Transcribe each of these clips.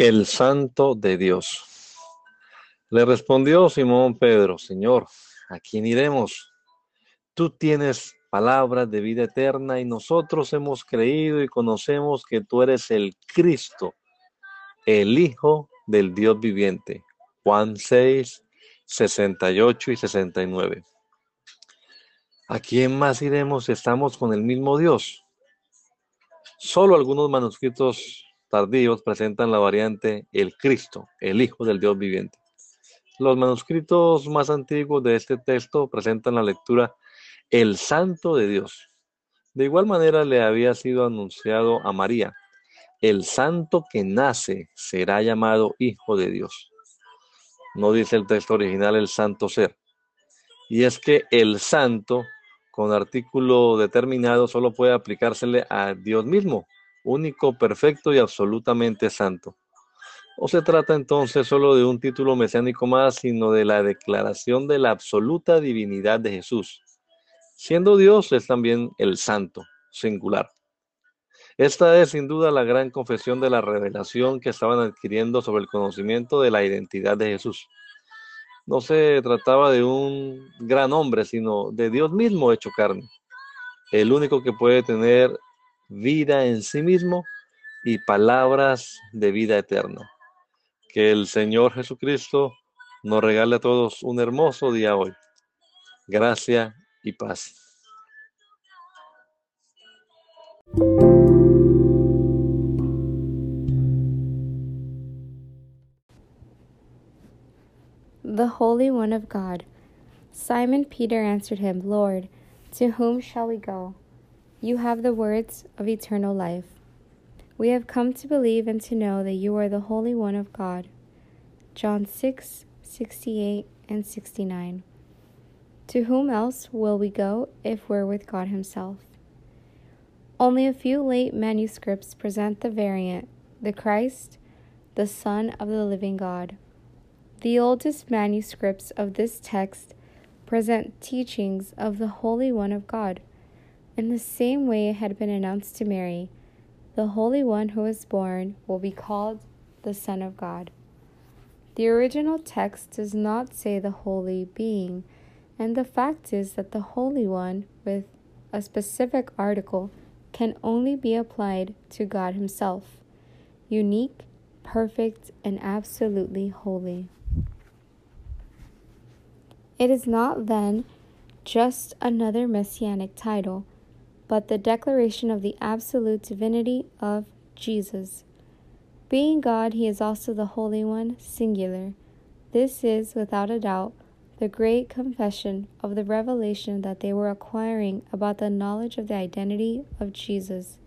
El Santo de Dios. Le respondió Simón Pedro, Señor, ¿a quién iremos? Tú tienes palabras de vida eterna y nosotros hemos creído y conocemos que tú eres el Cristo, el Hijo del Dios viviente. Juan 6, 68 y 69. ¿A quién más iremos si estamos con el mismo Dios? Solo algunos manuscritos tardíos presentan la variante el Cristo, el Hijo del Dios viviente. Los manuscritos más antiguos de este texto presentan la lectura el Santo de Dios. De igual manera le había sido anunciado a María, el santo que nace será llamado Hijo de Dios. No dice el texto original el santo ser. Y es que el santo con artículo determinado solo puede aplicársele a Dios mismo, único, perfecto y absolutamente santo. No se trata entonces solo de un título mesiánico más, sino de la declaración de la absoluta divinidad de Jesús. Siendo Dios es también el santo, singular. Esta es sin duda la gran confesión de la revelación que estaban adquiriendo sobre el conocimiento de la identidad de Jesús. No se trataba de un gran hombre, sino de Dios mismo hecho carne, el único que puede tener vida en sí mismo y palabras de vida eterna. Que el Señor Jesucristo nos regale a todos un hermoso día hoy. Gracia y paz. The Holy One of God. Simon Peter answered him, Lord, to whom shall we go? You have the words of eternal life. We have come to believe and to know that you are the Holy One of God. John 6 68 and 69. To whom else will we go if we're with God Himself? Only a few late manuscripts present the variant, the Christ, the Son of the living God. The oldest manuscripts of this text present teachings of the Holy One of God in the same way it had been announced to Mary, the Holy One who is born will be called the Son of God. The original text does not say the Holy Being, and the fact is that the Holy One, with a specific article, can only be applied to God Himself, unique, perfect, and absolutely holy. It is not then just another messianic title but the declaration of the absolute divinity of Jesus. Being God, he is also the Holy One, singular. This is, without a doubt, the great confession of the revelation that they were acquiring about the knowledge of the identity of Jesus.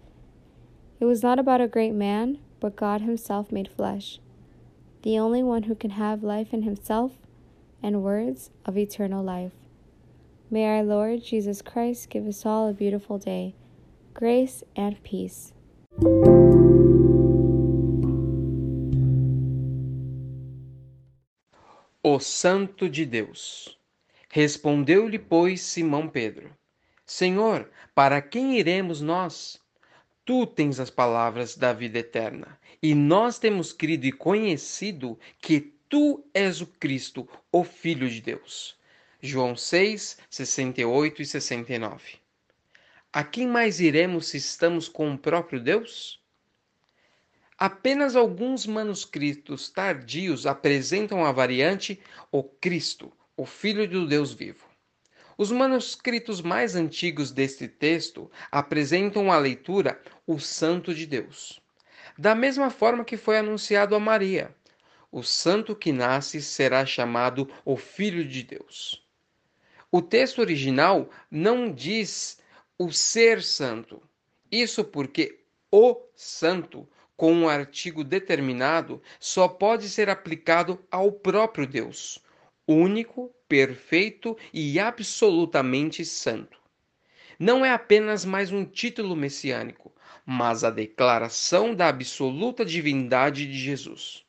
It was not about a great man, but God Himself made flesh, the only one who can have life in Himself and words of eternal life. May our Lord Jesus Christ give us all a beautiful day, grace and peace. O Santo de Deus. Respondeu-lhe, pois, Simão Pedro: Senhor, para quem iremos nós? Tu tens as palavras da vida eterna, e nós temos crido e conhecido que tu és o Cristo, o Filho de Deus. João 6, 68 e 69. A quem mais iremos se estamos com o próprio Deus? Apenas alguns manuscritos tardios apresentam a variante o Cristo, o Filho do Deus vivo. Os manuscritos mais antigos deste texto apresentam a leitura o Santo de Deus. Da mesma forma que foi anunciado a Maria, o santo que nasce será chamado o Filho de Deus. O texto original não diz o ser santo. Isso porque o santo com um artigo determinado só pode ser aplicado ao próprio Deus, único, perfeito e absolutamente santo. Não é apenas mais um título messiânico, mas a declaração da absoluta divindade de Jesus.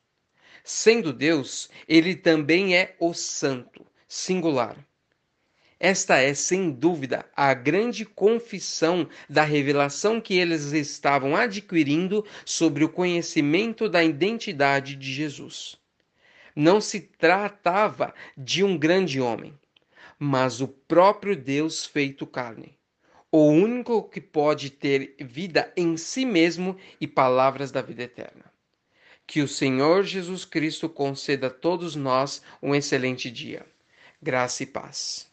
Sendo Deus, ele também é o Santo, singular. Esta é, sem dúvida, a grande confissão da revelação que eles estavam adquirindo sobre o conhecimento da identidade de Jesus. Não se tratava de um grande homem, mas o próprio Deus feito carne, o único que pode ter vida em si mesmo e palavras da vida eterna. Que o Senhor Jesus Cristo conceda a todos nós um excelente dia. Graça e paz.